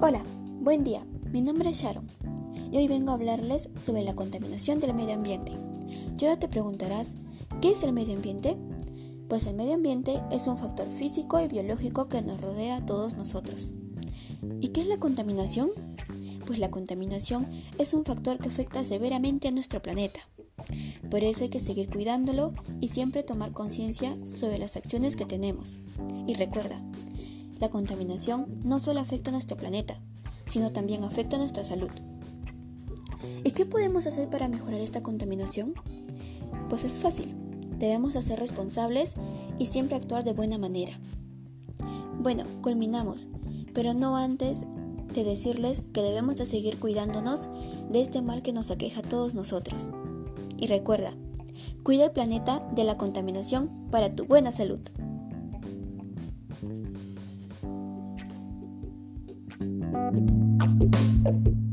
Buen día, mi nombre es Sharon y hoy vengo a hablarles sobre la contaminación del medio ambiente. Y ahora te preguntarás, ¿qué es el medio ambiente? Pues el medio ambiente es un factor físico y biológico que nos rodea a todos nosotros. ¿Y qué es la contaminación? Pues la contaminación es un factor que afecta severamente a nuestro planeta. Por eso hay que seguir cuidándolo y siempre tomar conciencia sobre las acciones que tenemos. Y recuerda, la contaminación no solo afecta a nuestro planeta, sino también afecta a nuestra salud. ¿Y qué podemos hacer para mejorar esta contaminación? Pues es fácil. Debemos ser responsables y siempre actuar de buena manera. Bueno, culminamos, pero no antes de decirles que debemos de seguir cuidándonos de este mal que nos aqueja a todos nosotros. Y recuerda, cuida el planeta de la contaminación para tu buena salud. Thank you.